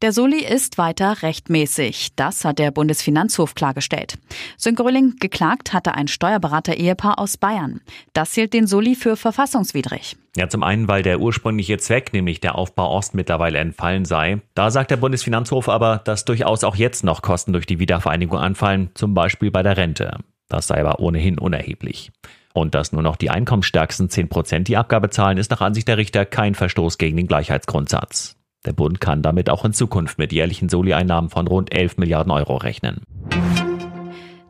Der Soli ist weiter rechtmäßig. Das hat der Bundesfinanzhof klargestellt. Sönke Röhling geklagt hatte ein Steuerberater-Ehepaar aus Bayern. Das hielt den Soli für verfassungswidrig. Ja, zum einen, weil der ursprüngliche Zweck, nämlich der Aufbau Ost, mittlerweile entfallen sei. Da sagt der Bundesfinanzhof aber, dass durchaus auch jetzt noch Kosten durch die Wiedervereinigung anfallen, zum Beispiel bei der Rente. Das sei aber ohnehin unerheblich. Und dass nur noch die einkommensstärksten 10 Prozent die Abgabe zahlen, ist nach Ansicht der Richter kein Verstoß gegen den Gleichheitsgrundsatz. Der Bund kann damit auch in Zukunft mit jährlichen Soli-Einnahmen von rund 11 Milliarden Euro rechnen.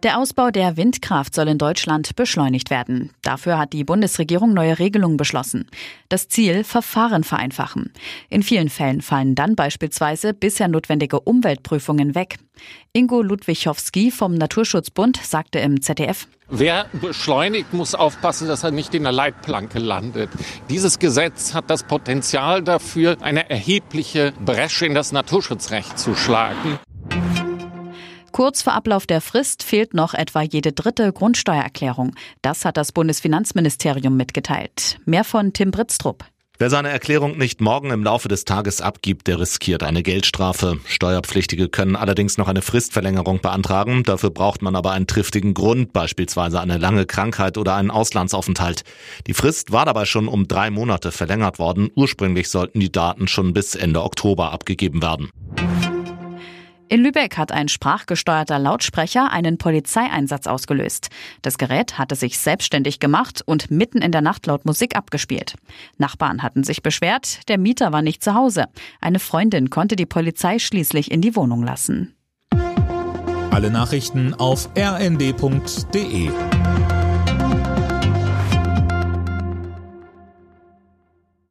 Der Ausbau der Windkraft soll in Deutschland beschleunigt werden. Dafür hat die Bundesregierung neue Regelungen beschlossen. Das Ziel Verfahren vereinfachen. In vielen Fällen fallen dann beispielsweise bisher notwendige Umweltprüfungen weg. Ingo Ludwichowski vom Naturschutzbund sagte im ZDF, Wer beschleunigt, muss aufpassen, dass er nicht in der Leitplanke landet. Dieses Gesetz hat das Potenzial dafür, eine erhebliche Bresche in das Naturschutzrecht zu schlagen. Kurz vor Ablauf der Frist fehlt noch etwa jede dritte Grundsteuererklärung. Das hat das Bundesfinanzministerium mitgeteilt. Mehr von Tim Britztrup. Wer seine Erklärung nicht morgen im Laufe des Tages abgibt, der riskiert eine Geldstrafe. Steuerpflichtige können allerdings noch eine Fristverlängerung beantragen. Dafür braucht man aber einen triftigen Grund, beispielsweise eine lange Krankheit oder einen Auslandsaufenthalt. Die Frist war dabei schon um drei Monate verlängert worden. Ursprünglich sollten die Daten schon bis Ende Oktober abgegeben werden. In Lübeck hat ein sprachgesteuerter Lautsprecher einen Polizeieinsatz ausgelöst. Das Gerät hatte sich selbstständig gemacht und mitten in der Nacht laut Musik abgespielt. Nachbarn hatten sich beschwert, der Mieter war nicht zu Hause. Eine Freundin konnte die Polizei schließlich in die Wohnung lassen. Alle Nachrichten auf rnd.de